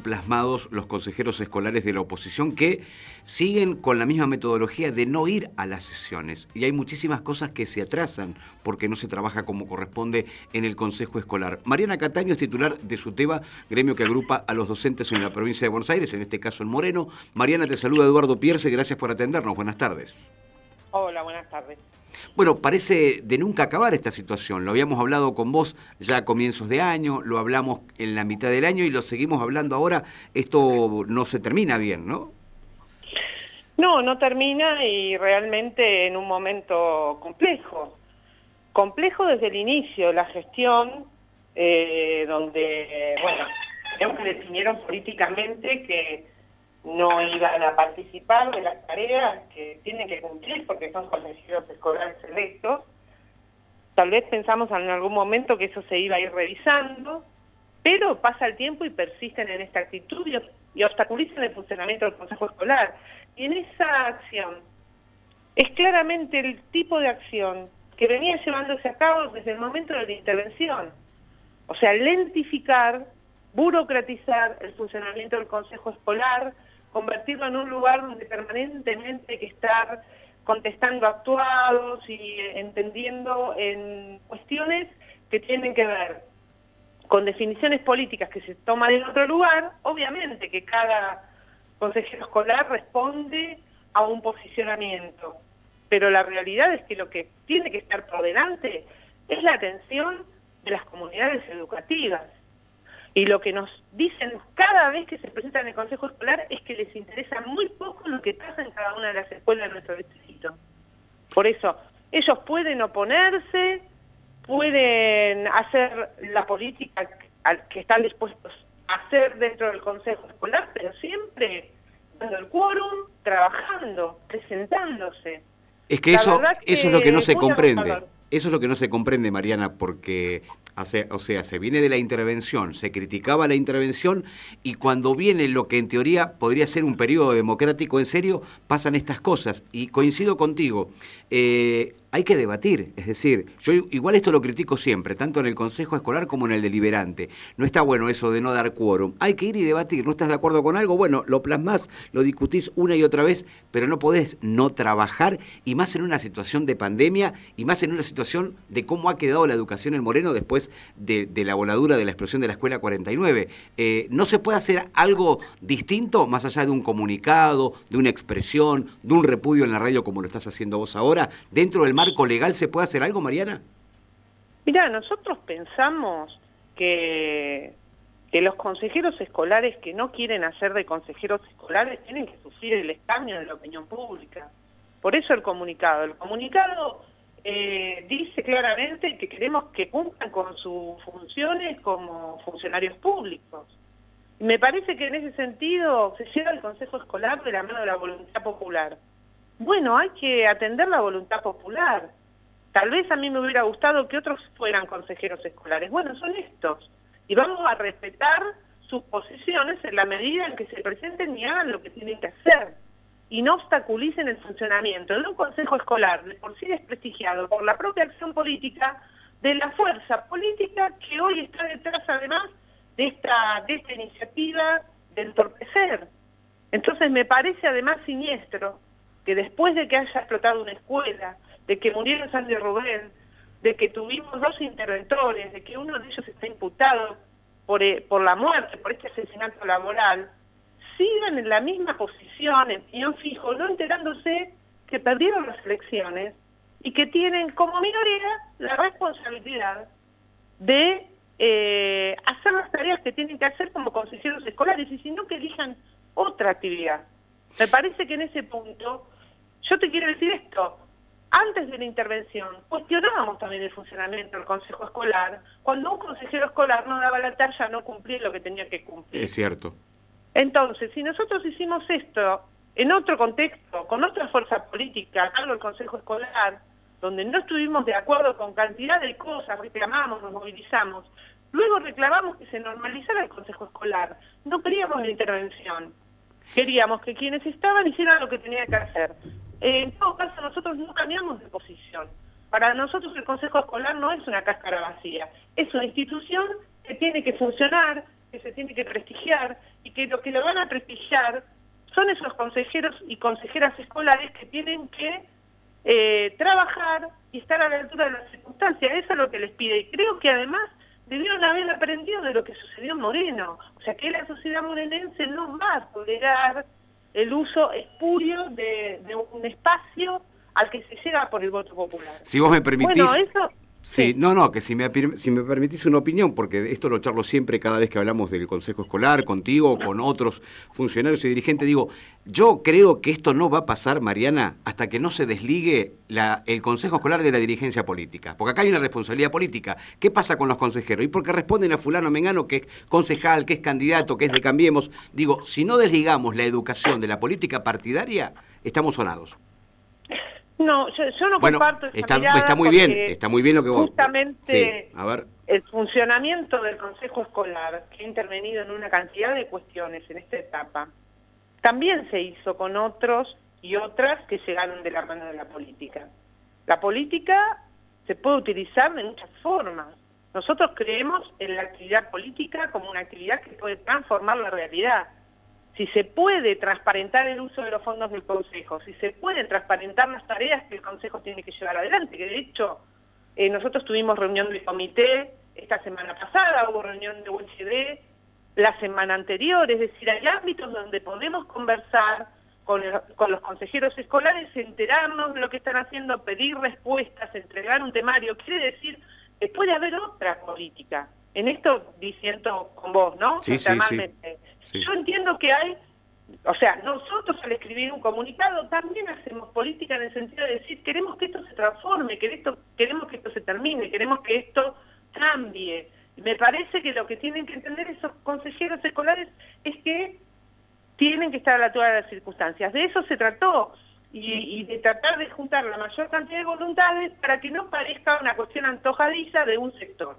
plasmados los consejeros escolares de la oposición que siguen con la misma metodología de no ir a las sesiones. Y hay muchísimas cosas que se atrasan porque no se trabaja como corresponde en el Consejo Escolar. Mariana Cataño es titular de SUTEBA, gremio que agrupa a los docentes en la provincia de Buenos Aires, en este caso en Moreno. Mariana, te saluda Eduardo Pierce, gracias por atendernos. Buenas tardes. Hola, buenas tardes. Bueno, parece de nunca acabar esta situación. Lo habíamos hablado con vos ya a comienzos de año, lo hablamos en la mitad del año y lo seguimos hablando ahora. Esto no se termina bien, ¿no? No, no termina y realmente en un momento complejo. Complejo desde el inicio, la gestión, eh, donde, bueno, creo que definieron políticamente que no iban a participar de las tareas que tienen que cumplir porque son consejeros escolares electos. Tal vez pensamos en algún momento que eso se iba a ir revisando, pero pasa el tiempo y persisten en esta actitud y, obstaculizan el funcionamiento del Consejo Escolar. Y en esa acción es claramente el tipo de acción que venía llevándose a cabo desde el momento de la intervención. O sea, lentificar, burocratizar el funcionamiento del Consejo Escolar, convertirlo en un lugar donde permanentemente hay que estar contestando actuados y entendiendo en cuestiones que tienen que ver con definiciones políticas que se toman en otro lugar, obviamente que cada consejero escolar responde a un posicionamiento, pero la realidad es que lo que tiene que estar por delante es la atención de las comunidades educativas. Y lo que nos dicen cada vez que se presentan en el Consejo Escolar es que les interesa muy poco lo que pasa en cada una de las escuelas de nuestro distrito. Por eso, ellos pueden oponerse, pueden hacer la política que están dispuestos a hacer dentro del Consejo Escolar, pero siempre dando el quórum, trabajando, presentándose. Es que eso, eso es lo que no se comprende. Eso es lo que no se comprende, Mariana, porque o sea, se viene de la intervención, se criticaba la intervención y cuando viene lo que en teoría podría ser un periodo democrático en serio, pasan estas cosas. Y coincido contigo, eh, hay que debatir. Es decir, yo igual esto lo critico siempre, tanto en el Consejo Escolar como en el deliberante. No está bueno eso de no dar quórum. Hay que ir y debatir. ¿No estás de acuerdo con algo? Bueno, lo plasmás, lo discutís una y otra vez, pero no podés no trabajar, y más en una situación de pandemia, y más en una situación de cómo ha quedado la educación en Moreno después de, la voladura de la explosión de la Escuela 49. Eh, ¿No se puede hacer algo distinto, más allá de un comunicado, de una expresión, de un repudio en la radio como lo estás haciendo vos ahora, dentro del marco legal se puede hacer algo, Mariana? Mira, nosotros pensamos que, que los consejeros escolares que no quieren hacer de consejeros escolares tienen que sufrir el escarnio de la opinión pública. Por eso el comunicado. El comunicado eh, dice claramente que queremos que cumplan con sus funciones como funcionarios públicos. Me parece que en ese sentido se llega el Consejo Escolar de la mano de la voluntad popular. Bueno, hay que atender la voluntad popular. Tal vez a mí me hubiera gustado que otros fueran consejeros escolares. Bueno, son estos. Y vamos a respetar sus posiciones en la medida en que se presenten y hagan lo que tienen que hacer. Y no obstaculicen el funcionamiento de un consejo escolar, de por sí desprestigiado por la propia acción política, de la fuerza política que hoy está detrás además de esta, de esta iniciativa de entorpecer. Entonces me parece además siniestro que después de que haya explotado una escuela, de que murieron Sandy Rubén, de que tuvimos dos interventores, de que uno de ellos está imputado por, eh, por la muerte, por este asesinato laboral, sigan en la misma posición, en piñón fijo, no enterándose que perdieron las elecciones y que tienen como minoría la responsabilidad de eh, hacer las tareas que tienen que hacer como consejeros escolares y si no que elijan otra actividad. Me parece que en ese punto, yo te quiero decir esto, antes de la intervención cuestionábamos también el funcionamiento del consejo escolar, cuando un consejero escolar no daba la talla, no cumplía lo que tenía que cumplir. Es cierto. Entonces, si nosotros hicimos esto en otro contexto, con otra fuerza política, a cargo del consejo escolar, donde no estuvimos de acuerdo con cantidad de cosas, reclamamos, nos movilizamos, luego reclamamos que se normalizara el consejo escolar, no queríamos la intervención. Queríamos que quienes estaban hicieran lo que tenían que hacer. En todo caso, nosotros no cambiamos de posición. Para nosotros el Consejo Escolar no es una cáscara vacía, es una institución que tiene que funcionar, que se tiene que prestigiar, y que lo que lo van a prestigiar son esos consejeros y consejeras escolares que tienen que eh, trabajar y estar a la altura de las circunstancias. Eso es lo que les pide. Y creo que además debieron haber aprendido de lo que sucedió en Moreno. O sea, que la sociedad morenense no va a tolerar el uso espurio de, un espacio al que se llega por el voto popular. Si vos me permitís... Bueno, eso... Sí, no, no, que si me, si me permitís una opinión, porque esto lo charlo siempre cada vez que hablamos del Consejo Escolar, contigo, con otros funcionarios y dirigentes, digo, yo creo que esto no va a pasar, Mariana, hasta que no se desligue la, el Consejo Escolar de la dirigencia política, porque acá hay una responsabilidad política. ¿Qué pasa con los consejeros? Y porque responden a fulano Mengano, que es concejal, que es candidato, que es de Cambiemos, digo, si no desligamos la educación de la política partidaria, estamos sonados. No, yo, no comparto esa está, está muy bien, está muy bien lo que vos... Justamente a ver. el funcionamiento del Consejo Escolar, que ha intervenido en una cantidad de cuestiones en esta etapa, también se hizo con otros y otras que llegaron de la mano de la política. La política se puede utilizar de muchas formas. Nosotros creemos en la actividad política como una actividad que puede transformar la realidad si se puede transparentar el uso de los fondos del Consejo, si se pueden transparentar las tareas que el Consejo tiene que llevar adelante, que de hecho eh, nosotros tuvimos reunión del comité esta semana pasada, hubo reunión de UNCD la semana anterior, es decir, hay ámbitos donde podemos conversar con, con los consejeros escolares, enterarnos de lo que están haciendo, pedir respuestas, entregar un temario, quiere decir que puede haber otra política. En esto diciendo con vos, ¿no? Sí, sí, sí. Yo entiendo que hay, o sea, nosotros al escribir un comunicado también hacemos política en el sentido de decir, queremos que esto se transforme, queremos que esto se termine, queremos que esto cambie. Me parece que lo que tienen que entender esos consejeros escolares es que tienen que estar a la altura de las circunstancias. De eso se trató. Y, de tratar de juntar la mayor cantidad de voluntades para que no parezca una cuestión antojadiza de un sector.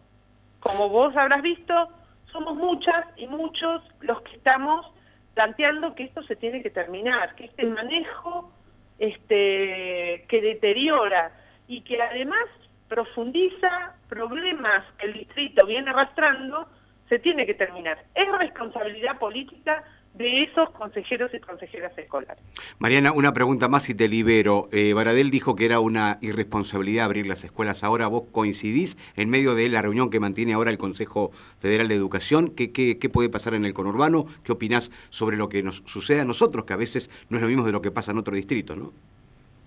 Como vos habrás visto, somos muchas y muchos los que estamos planteando que esto se tiene que terminar, que este manejo este, que deteriora y que además profundiza problemas que el distrito viene arrastrando, se tiene que terminar. Es responsabilidad política de esos consejeros y consejeras escolares. Mariana, una pregunta más y te libero. Eh, Baradel dijo que era una irresponsabilidad abrir las escuelas. Ahora vos coincidís en medio de la reunión que mantiene ahora el Consejo Federal de Educación. ¿Qué, qué, puede pasar en el conurbano? ¿Qué opinás sobre lo que nos sucede a nosotros, que a veces no es lo mismo de lo que pasa en otro distrito, no?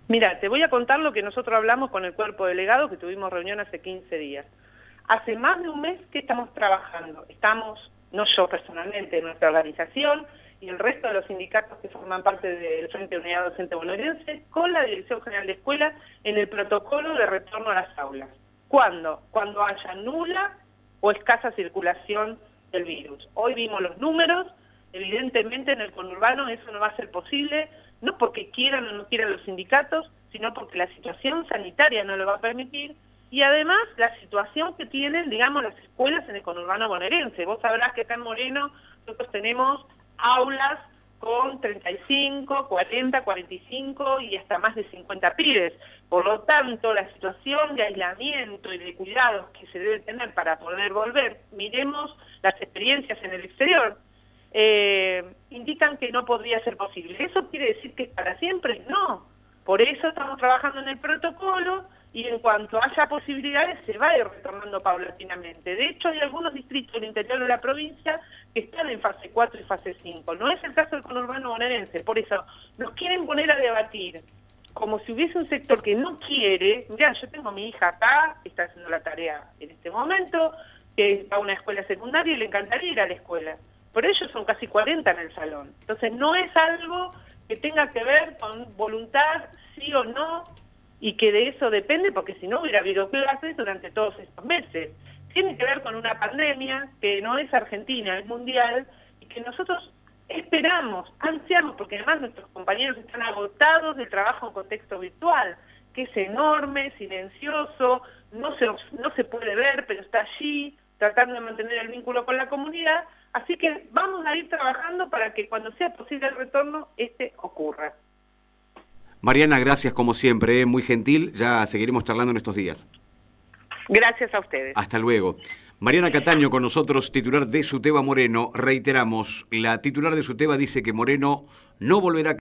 Mira, te voy a contar lo que nosotros hablamos con el cuerpo delegado, que tuvimos reunión hace 15 días. Hace más de un mes que estamos trabajando. Estamos no yo personalmente, nuestra organización y el resto de los sindicatos que forman parte del Frente Unidad Docente con la Dirección General de Escuela en el protocolo de retorno a las aulas. ¿Cuándo? Cuando haya nula o escasa circulación del virus. Hoy vimos los números, evidentemente en el conurbano eso no va a ser posible, no porque quieran o no quieran los sindicatos, sino porque la situación sanitaria no lo va a permitir, y además la situación que tienen, digamos, las escuelas en el conurbano bonaerense. Vos sabrás que acá en Moreno nosotros tenemos aulas con 35, 40, 45 y hasta más de 50 pibes. Por lo tanto, la situación de aislamiento y de cuidados que se debe tener para poder volver, miremos las experiencias en el exterior, eh, indican que no podría ser posible. ¿Eso quiere decir que para siempre? No. Por eso estamos trabajando en el protocolo y en cuanto haya posibilidades se va a ir retornando paulatinamente. De hecho, hay algunos distritos del interior de la provincia que están en fase 4 y fase 5. No es el caso del conurbano bonaerense, por eso nos quieren poner a debatir como si hubiese un sector que no quiere, ya yo tengo a mi hija acá, está haciendo la tarea en este momento, que va a una escuela secundaria y le encantaría ir a la escuela, pero ellos son casi 40 en el salón. Entonces no es algo que tenga que ver con voluntad, sí o no, y que de eso depende porque si no hubiera habido clases durante todos estos meses. Tiene que ver con una pandemia que no es argentina, es mundial y que nosotros esperamos, ansiamos, porque además nuestros compañeros están agotados del trabajo en contexto virtual, que es enorme, silencioso, no se, no se puede ver, pero está allí, tratando de mantener el vínculo con la comunidad, así que vamos a ir trabajando para que cuando sea posible el retorno, este ocurra. Mariana, gracias como siempre, eh, muy gentil. Ya seguiremos charlando en estos días. Gracias a ustedes. Hasta luego. Mariana Cataño con nosotros, titular de Suteba Moreno. Reiteramos, la titular de Suteba dice que Moreno no volverá a...